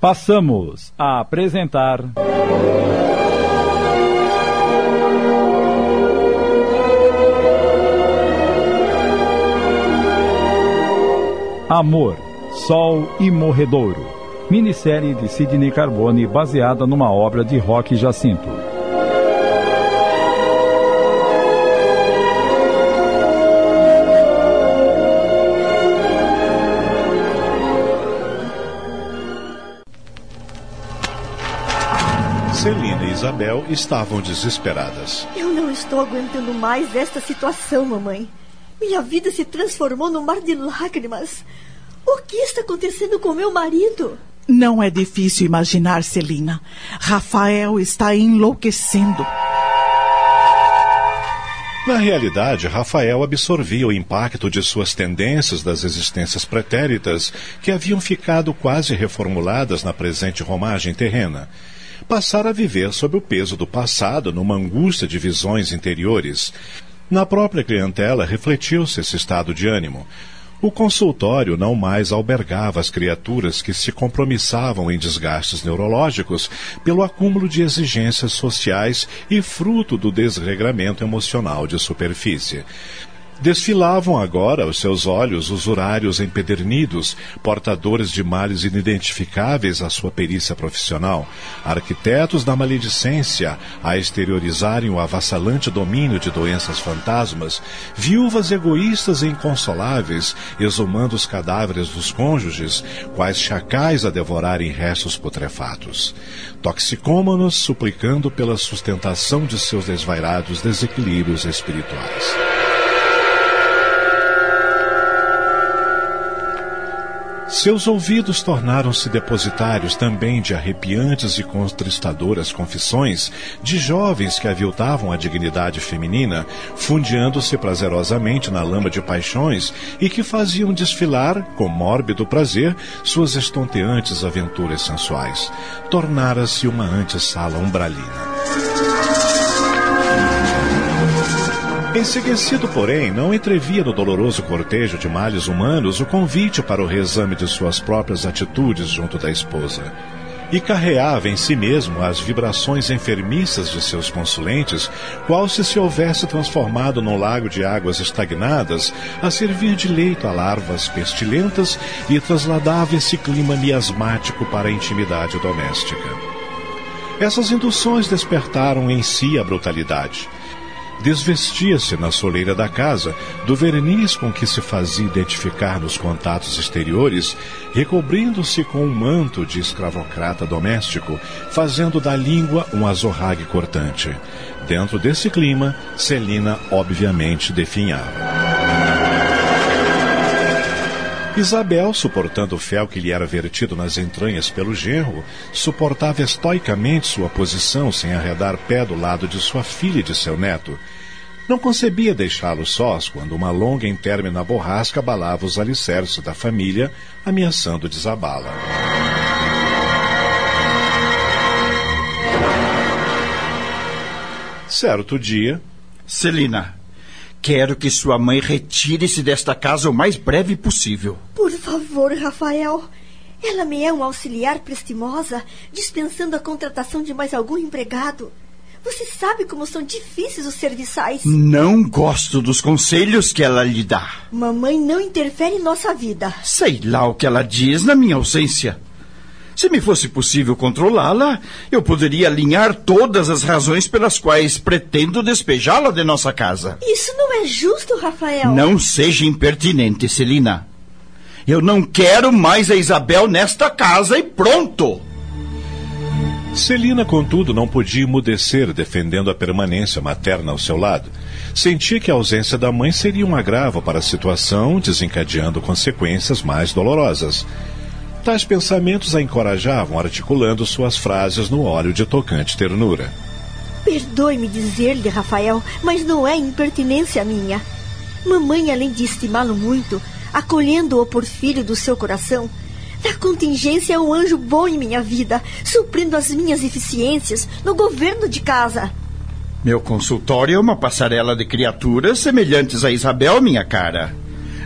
Passamos a apresentar. Amor, Sol e Morredouro. Minissérie de Sidney Carbone baseada numa obra de Roque Jacinto. Isabel estavam desesperadas. Eu não estou aguentando mais esta situação, mamãe. Minha vida se transformou num mar de lágrimas. O que está acontecendo com meu marido? Não é difícil imaginar, Celina. Rafael está enlouquecendo. Na realidade, Rafael absorvia o impacto de suas tendências das existências pretéritas que haviam ficado quase reformuladas na presente romagem terrena passara a viver sob o peso do passado numa angústia de visões interiores. Na própria clientela refletiu-se esse estado de ânimo. O consultório não mais albergava as criaturas que se compromissavam em desgastes neurológicos pelo acúmulo de exigências sociais e fruto do desregramento emocional de superfície. Desfilavam agora aos seus olhos usurários empedernidos, portadores de males inidentificáveis à sua perícia profissional, arquitetos da maledicência a exteriorizarem o avassalante domínio de doenças fantasmas, viúvas egoístas e inconsoláveis, exumando os cadáveres dos cônjuges, quais chacais a devorarem restos putrefatos. Toxicômanos suplicando pela sustentação de seus desvairados desequilíbrios espirituais. Seus ouvidos tornaram-se depositários também de arrepiantes e contristadoras confissões de jovens que aviltavam a dignidade feminina, fundeando-se prazerosamente na lama de paixões e que faziam desfilar, com mórbido prazer, suas estonteantes aventuras sensuais. Tornara-se uma antessala umbralina. Enseguecido, porém, não entrevia no doloroso cortejo de males humanos o convite para o reexame de suas próprias atitudes junto da esposa. E carreava em si mesmo as vibrações enfermiças de seus consulentes, qual se se houvesse transformado num lago de águas estagnadas, a servir de leito a larvas pestilentas e trasladava esse clima miasmático para a intimidade doméstica. Essas induções despertaram em si a brutalidade desvestia-se na soleira da casa do verniz com que se fazia identificar nos contatos exteriores, recobrindo-se com um manto de escravocrata doméstico, fazendo da língua um azorrague cortante. Dentro desse clima, Celina obviamente definhava. Isabel, suportando o fel que lhe era vertido nas entranhas pelo genro, suportava estoicamente sua posição sem arredar pé do lado de sua filha e de seu neto. Não concebia deixá-los sós quando uma longa e intermina borrasca abalava os alicerces da família, ameaçando desabá-la. Certo dia. Celina, Quero que sua mãe retire-se desta casa o mais breve possível. Por favor, Rafael. Ela me é uma auxiliar prestimosa, dispensando a contratação de mais algum empregado. Você sabe como são difíceis os serviçais. Não gosto dos conselhos que ela lhe dá. Mamãe não interfere em nossa vida. Sei lá o que ela diz na minha ausência. Se me fosse possível controlá-la, eu poderia alinhar todas as razões pelas quais pretendo despejá-la de nossa casa. Isso não é justo, Rafael. Não seja impertinente, Celina. Eu não quero mais a Isabel nesta casa e pronto! Celina, contudo, não podia emudecer defendendo a permanência materna ao seu lado. Sentia que a ausência da mãe seria um agravo para a situação, desencadeando consequências mais dolorosas. Tais pensamentos a encorajavam, articulando suas frases no óleo de tocante ternura. Perdoe-me dizer-lhe, Rafael, mas não é impertinência minha. Mamãe, além de estimá-lo muito, acolhendo-o por filho do seu coração, na contingência é um anjo bom em minha vida, suprindo as minhas eficiências no governo de casa. Meu consultório é uma passarela de criaturas semelhantes a Isabel, minha cara.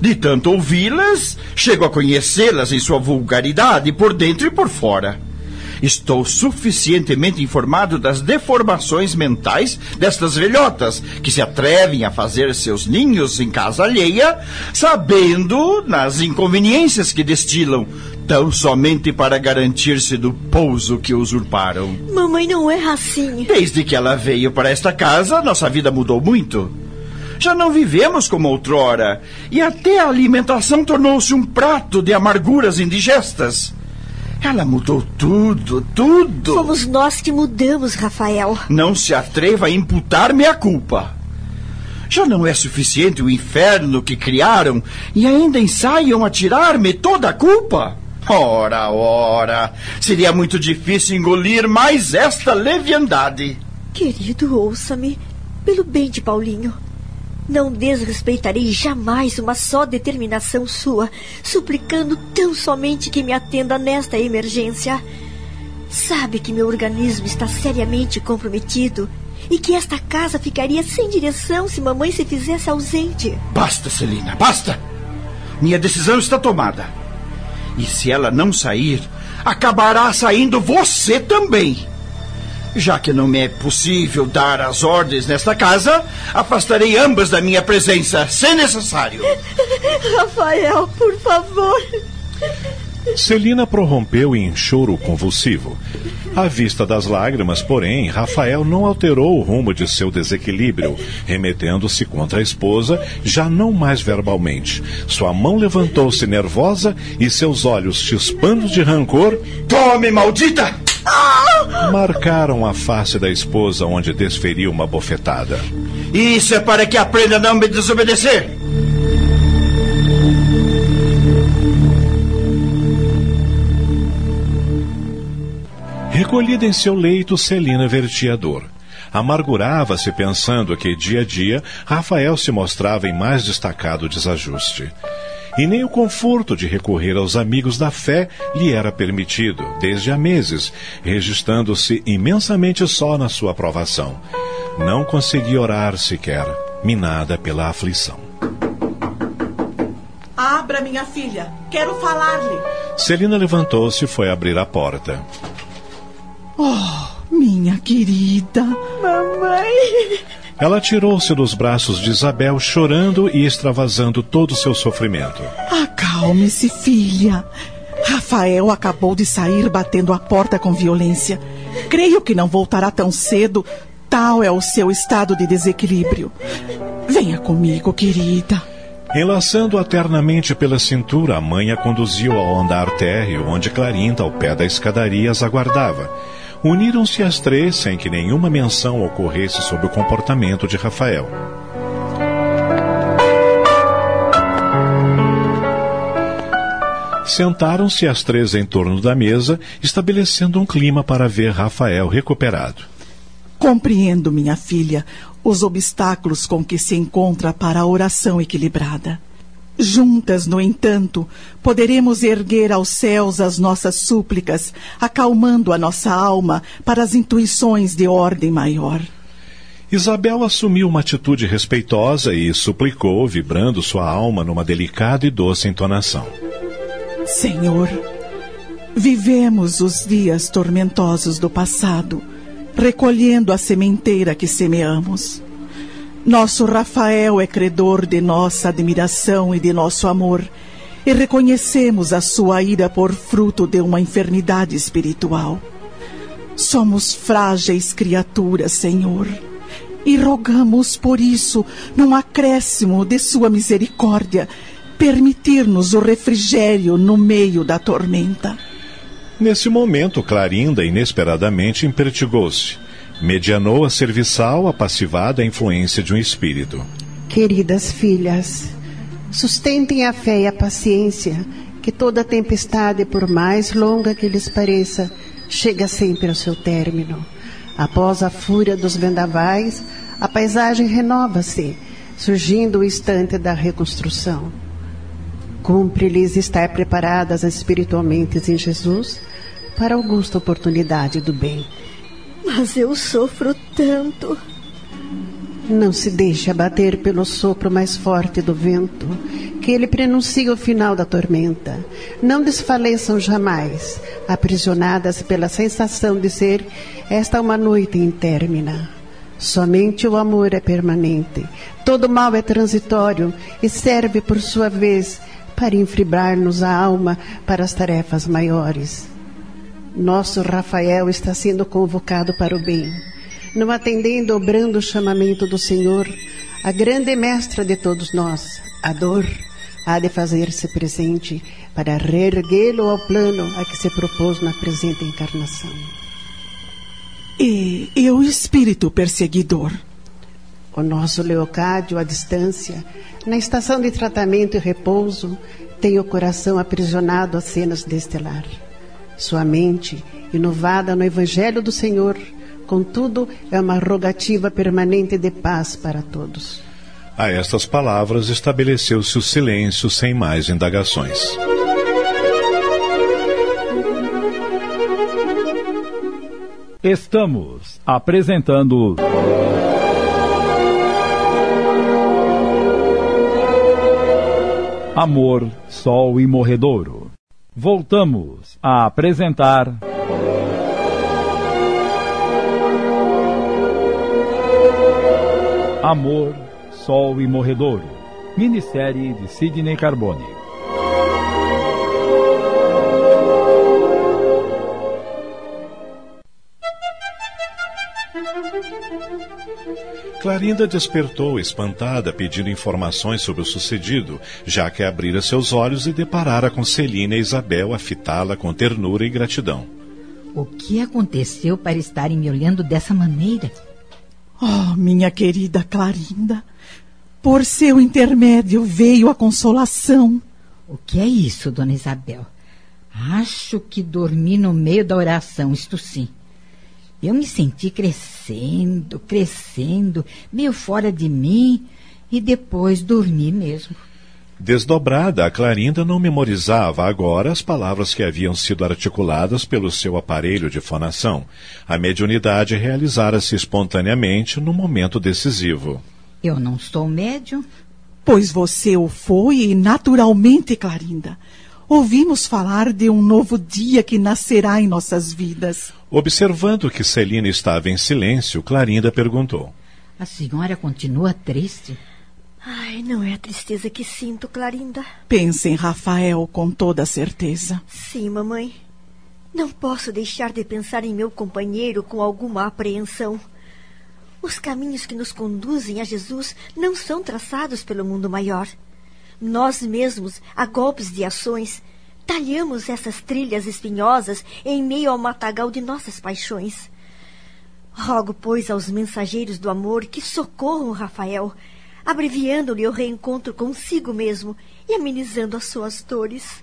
De tanto ouvi-las, chego a conhecê-las em sua vulgaridade por dentro e por fora. Estou suficientemente informado das deformações mentais destas velhotas que se atrevem a fazer seus ninhos em casa alheia, sabendo nas inconveniências que destilam, tão somente para garantir-se do pouso que usurparam. Mamãe não é assim. Desde que ela veio para esta casa, nossa vida mudou muito. Já não vivemos como outrora, e até a alimentação tornou-se um prato de amarguras indigestas. Ela mudou tudo, tudo. Fomos nós que mudamos, Rafael. Não se atreva a imputar-me a culpa. Já não é suficiente o inferno que criaram e ainda ensaiam a tirar-me toda a culpa? Ora, ora, seria muito difícil engolir mais esta leviandade. Querido, ouça-me. Pelo bem de Paulinho. Não desrespeitarei jamais uma só determinação sua, suplicando tão somente que me atenda nesta emergência. Sabe que meu organismo está seriamente comprometido e que esta casa ficaria sem direção se mamãe se fizesse ausente. Basta, Celina, basta! Minha decisão está tomada. E se ela não sair, acabará saindo você também. Já que não me é possível dar as ordens nesta casa, afastarei ambas da minha presença, se necessário. Rafael, por favor. Celina prorrompeu em choro convulsivo. À vista das lágrimas, porém, Rafael não alterou o rumo de seu desequilíbrio, remetendo-se contra a esposa, já não mais verbalmente. Sua mão levantou-se nervosa e seus olhos chispando de rancor. Tome, maldita! Marcaram a face da esposa, onde desferiu uma bofetada. Isso é para que aprenda a não me desobedecer. Recolhida em seu leito, Celina vertia dor. Amargurava-se pensando que, dia a dia, Rafael se mostrava em mais destacado desajuste. E nem o conforto de recorrer aos amigos da fé lhe era permitido, desde há meses, registrando-se imensamente só na sua aprovação. Não conseguia orar sequer, minada pela aflição. Abra, minha filha. Quero falar-lhe. Celina levantou-se e foi abrir a porta. Oh, minha querida. Mamãe. Ela tirou-se dos braços de Isabel, chorando e extravasando todo o seu sofrimento. Acalme-se, filha. Rafael acabou de sair batendo a porta com violência. Creio que não voltará tão cedo. Tal é o seu estado de desequilíbrio. Venha comigo, querida. Enlaçando-a ternamente pela cintura, a mãe a conduziu ao andar térreo, onde Clarinda, ao pé da escadaria, as aguardava. Uniram-se as três sem que nenhuma menção ocorresse sobre o comportamento de Rafael. Sentaram-se as três em torno da mesa, estabelecendo um clima para ver Rafael recuperado. Compreendo, minha filha, os obstáculos com que se encontra para a oração equilibrada. Juntas, no entanto, poderemos erguer aos céus as nossas súplicas, acalmando a nossa alma para as intuições de ordem maior. Isabel assumiu uma atitude respeitosa e suplicou, vibrando sua alma numa delicada e doce entonação. Senhor, vivemos os dias tormentosos do passado, recolhendo a sementeira que semeamos. Nosso Rafael é credor de nossa admiração e de nosso amor, e reconhecemos a sua ira por fruto de uma enfermidade espiritual. Somos frágeis criaturas, Senhor, e rogamos por isso, num acréscimo de Sua misericórdia, permitir-nos o refrigério no meio da tormenta. Nesse momento, Clarinda inesperadamente impertigou-se. Medianou a serviçal, apassivada à influência de um espírito. Queridas filhas, sustentem a fé e a paciência, que toda tempestade, por mais longa que lhes pareça, chega sempre ao seu término. Após a fúria dos vendavais, a paisagem renova-se, surgindo o instante da reconstrução. Cumpre-lhes estar preparadas espiritualmente em Jesus para a augusta oportunidade do bem. Mas eu sofro tanto. Não se deixe abater pelo sopro mais forte do vento, que ele prenuncia o final da tormenta. Não desfaleçam jamais, aprisionadas pela sensação de ser esta uma noite intermina. Somente o amor é permanente. Todo mal é transitório e serve, por sua vez, para enfribrar-nos a alma para as tarefas maiores. Nosso Rafael está sendo convocado para o bem não atendendo ao brando chamamento do Senhor, a grande mestra de todos nós, a dor, há de fazer-se presente para reerguê-lo ao plano a que se propôs na presente encarnação. E, e o espírito perseguidor? O nosso Leocádio, à distância, na estação de tratamento e repouso, tem o coração aprisionado às cenas deste lar. Sua mente, inovada no Evangelho do Senhor, Contudo, é uma rogativa permanente de paz para todos. A estas palavras estabeleceu-se o silêncio sem mais indagações. Estamos apresentando. Amor, Sol e Morredouro. Voltamos a apresentar. Amor, Sol e Morredouro. Minissérie de Sidney Carbone. Clarinda despertou espantada, pedindo informações sobre o sucedido, já que abrira seus olhos e deparara com Celina e Isabel a fitá-la com ternura e gratidão. O que aconteceu para estarem me olhando dessa maneira? Oh, minha querida Clarinda, por seu intermédio veio a consolação. O que é isso, dona Isabel? Acho que dormi no meio da oração, isto sim. Eu me senti crescendo, crescendo, meio fora de mim, e depois dormi mesmo. Desdobrada, a Clarinda não memorizava agora as palavras que haviam sido articuladas pelo seu aparelho de fonação. A mediunidade realizara-se espontaneamente no momento decisivo. Eu não sou médium? Pois você o foi e naturalmente, Clarinda. Ouvimos falar de um novo dia que nascerá em nossas vidas. Observando que Celina estava em silêncio, Clarinda perguntou: A senhora continua triste? Ai, não é a tristeza que sinto, Clarinda. Pense em Rafael com toda certeza. Sim, mamãe. Não posso deixar de pensar em meu companheiro com alguma apreensão. Os caminhos que nos conduzem a Jesus não são traçados pelo mundo maior. Nós mesmos, a golpes de ações, talhamos essas trilhas espinhosas em meio ao matagal de nossas paixões. Rogo, pois, aos mensageiros do amor que socorram Rafael abreviando-lhe o reencontro consigo mesmo e amenizando as suas dores.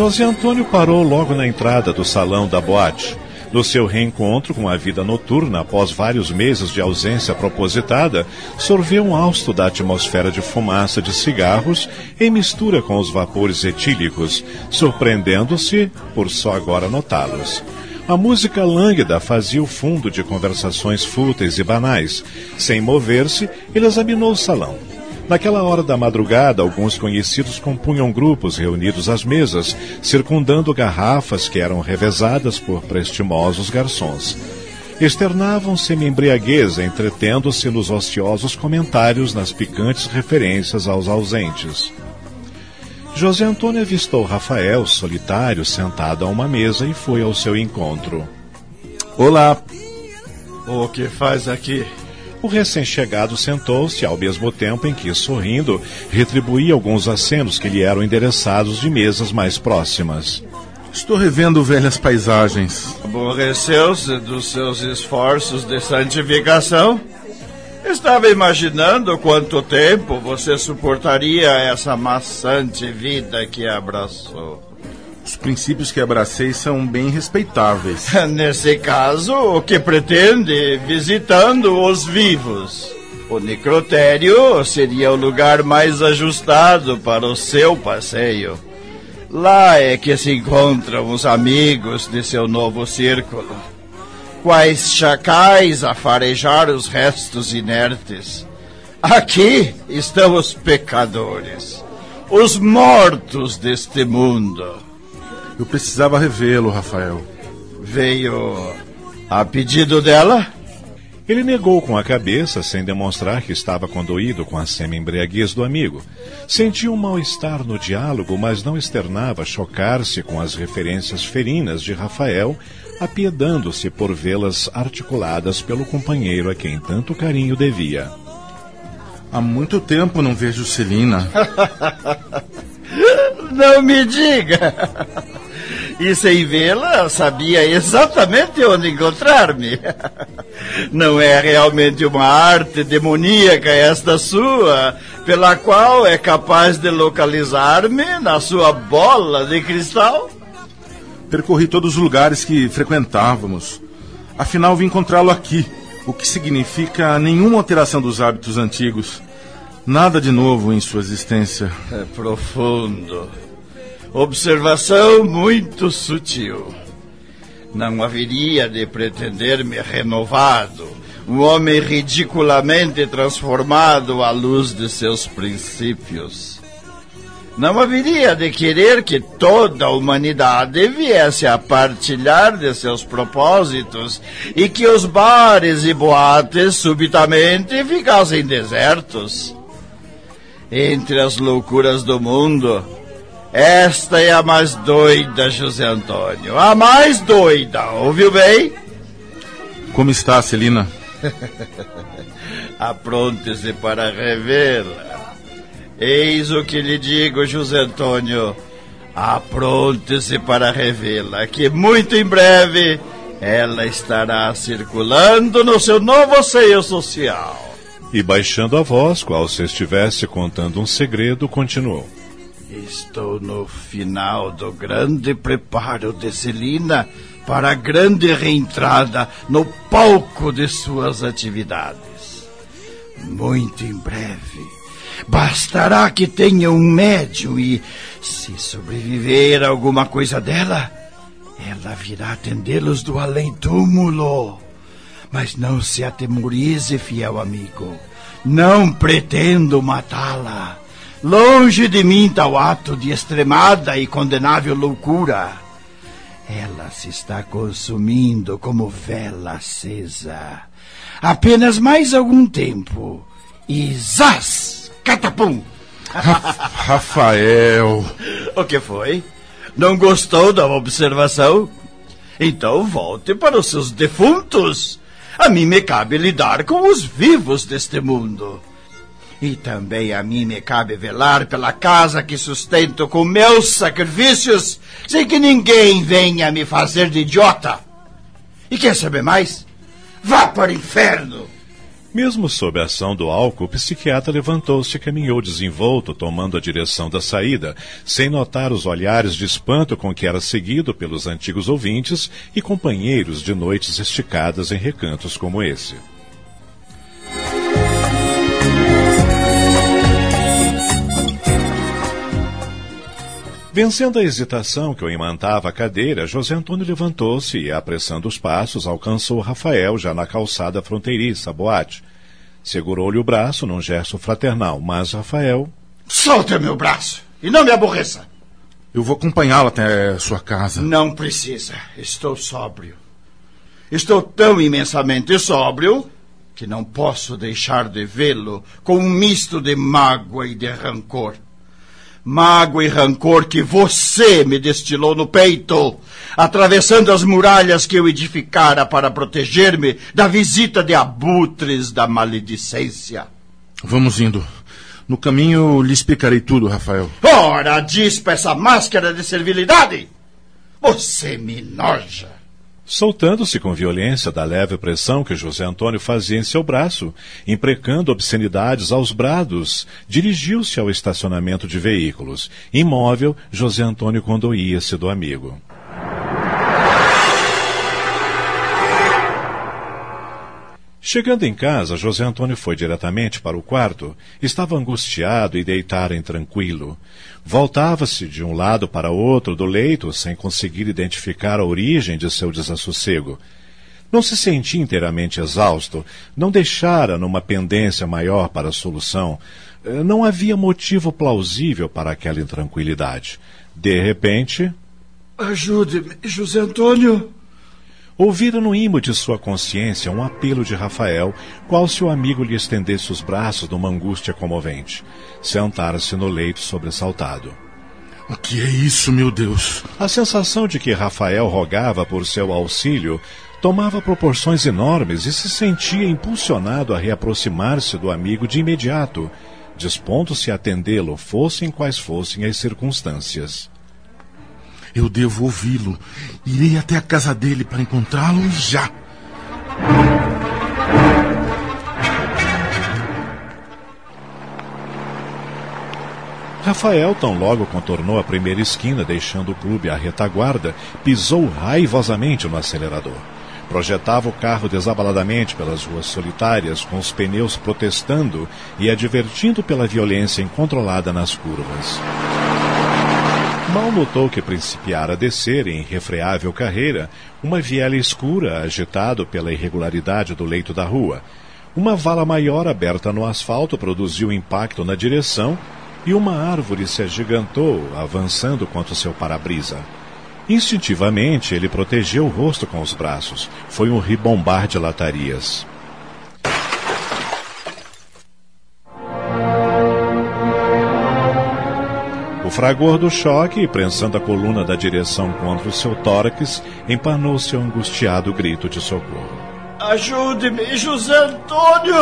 José Antônio parou logo na entrada do salão da boate no seu reencontro com a vida noturna após vários meses de ausência propositada, sorveu um hausto da atmosfera de fumaça de cigarros em mistura com os vapores etílicos, surpreendendo-se por só agora notá-los. A música lânguida fazia o fundo de conversações fúteis e banais. Sem mover-se, ele examinou o salão. Naquela hora da madrugada, alguns conhecidos compunham grupos reunidos às mesas, circundando garrafas que eram revezadas por prestimosos garçons. Externavam semi-embriaguez, entretendo-se nos ociosos comentários nas picantes referências aos ausentes. José Antônio avistou Rafael, solitário, sentado a uma mesa e foi ao seu encontro. Olá. O que faz aqui? O recém-chegado sentou-se ao mesmo tempo em que, sorrindo, retribuía alguns acenos que lhe eram endereçados de mesas mais próximas. Estou revendo velhas paisagens. Aborreceu-se dos seus esforços de santificação? Estava imaginando quanto tempo você suportaria essa maçante vida que abraçou. Os princípios que abracei são bem respeitáveis. Nesse caso, o que pretende visitando os vivos? O necrotério seria o lugar mais ajustado para o seu passeio. Lá é que se encontram os amigos de seu novo círculo. Quais chacais a farejar os restos inertes. Aqui estão os pecadores, os mortos deste mundo. Eu precisava revê-lo, Rafael. Veio a pedido dela? Ele negou com a cabeça, sem demonstrar que estava condoído com a semi-embriaguez do amigo. Sentia um mal-estar no diálogo, mas não externava chocar-se com as referências ferinas de Rafael, apiedando-se por vê-las articuladas pelo companheiro a quem tanto carinho devia. Há muito tempo não vejo Celina. não me diga! E sem vê-la, sabia exatamente onde encontrar-me. Não é realmente uma arte demoníaca esta sua, pela qual é capaz de localizar-me na sua bola de cristal? Percorri todos os lugares que frequentávamos. Afinal, vim encontrá-lo aqui, o que significa nenhuma alteração dos hábitos antigos. Nada de novo em sua existência. É profundo. Observação muito sutil. Não haveria de pretender-me renovado, um homem ridiculamente transformado à luz de seus princípios. Não haveria de querer que toda a humanidade viesse a partilhar de seus propósitos e que os bares e boates subitamente ficassem desertos. Entre as loucuras do mundo, esta é a mais doida, José Antônio. A mais doida, ouviu bem? Como está, Celina? Apronte-se para revê-la. Eis o que lhe digo, José Antônio. Apronte-se para revê-la, que muito em breve ela estará circulando no seu novo seio social. E baixando a voz, qual se estivesse contando um segredo, continuou. Estou no final do grande preparo de Celina para a grande reentrada no palco de suas atividades. Muito em breve. Bastará que tenha um médium e, se sobreviver alguma coisa dela, ela virá atendê-los do além-túmulo. Mas não se atemorize, fiel amigo. Não pretendo matá-la. Longe de mim tal ato de extremada e condenável loucura. Ela se está consumindo como vela acesa. Apenas mais algum tempo. E zás! Catapum! Rafael! O que foi? Não gostou da observação? Então volte para os seus defuntos. A mim me cabe lidar com os vivos deste mundo. E também a mim me cabe velar pela casa que sustento com meus sacrifícios, sem que ninguém venha me fazer de idiota. E quer saber mais? Vá para o inferno! Mesmo sob a ação do álcool, o psiquiatra levantou-se e caminhou desenvolto, tomando a direção da saída, sem notar os olhares de espanto com que era seguido pelos antigos ouvintes e companheiros de noites esticadas em recantos como esse. Vencendo a hesitação que o imantava a cadeira, José Antônio levantou-se e, apressando os passos, alcançou Rafael já na calçada fronteiriça, boate. Segurou-lhe o braço num gesto fraternal, mas Rafael. Solte meu braço e não me aborreça. Eu vou acompanhá-lo até sua casa. Não precisa. Estou sóbrio. Estou tão imensamente sóbrio que não posso deixar de vê-lo com um misto de mágoa e de rancor mágoa e rancor que você me destilou no peito, atravessando as muralhas que eu edificara para proteger-me da visita de abutres da maledicência. Vamos indo. No caminho lhe explicarei tudo, Rafael. Ora, dispa essa máscara de servilidade! Você me noja! Soltando-se com violência da leve pressão que José Antônio fazia em seu braço, imprecando obscenidades aos brados, dirigiu-se ao estacionamento de veículos. Imóvel, José Antônio condoía-se do amigo. Chegando em casa, José Antônio foi diretamente para o quarto. Estava angustiado e deitara intranquilo. Voltava-se de um lado para outro do leito sem conseguir identificar a origem de seu desassossego. Não se sentia inteiramente exausto, não deixara numa pendência maior para a solução. Eh, não havia motivo plausível para aquela intranquilidade. De repente. Ajude-me, José Antônio! Ouvira no imo de sua consciência um apelo de Rafael, qual se o amigo lhe estendesse os braços numa angústia comovente. Sentara-se no leito sobressaltado. O que é isso, meu Deus? A sensação de que Rafael rogava por seu auxílio tomava proporções enormes e se sentia impulsionado a reaproximar-se do amigo de imediato, dispondo-se a atendê-lo, fossem quais fossem as circunstâncias. Eu devo ouvi-lo. Irei até a casa dele para encontrá-lo já. Rafael, tão logo contornou a primeira esquina, deixando o clube à retaguarda, pisou raivosamente no acelerador. Projetava o carro desabaladamente pelas ruas solitárias, com os pneus protestando e advertindo pela violência incontrolada nas curvas. Mal notou que principiara a descer em refreável carreira uma viela escura agitado pela irregularidade do leito da rua. Uma vala maior aberta no asfalto produziu impacto na direção e uma árvore se agigantou, avançando contra seu para-brisa. Instintivamente, ele protegeu o rosto com os braços. Foi um ribombar de latarias. O fragor do choque, prensando a coluna da direção contra o seu tórax, empanou seu angustiado grito de socorro. Ajude-me, José Antônio!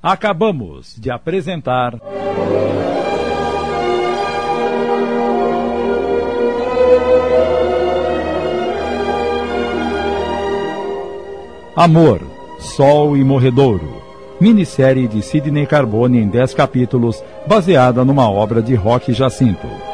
Acabamos de apresentar. Amor, Sol e Morredouro. Minissérie de Sidney Carbone em 10 capítulos, baseada numa obra de Roque Jacinto.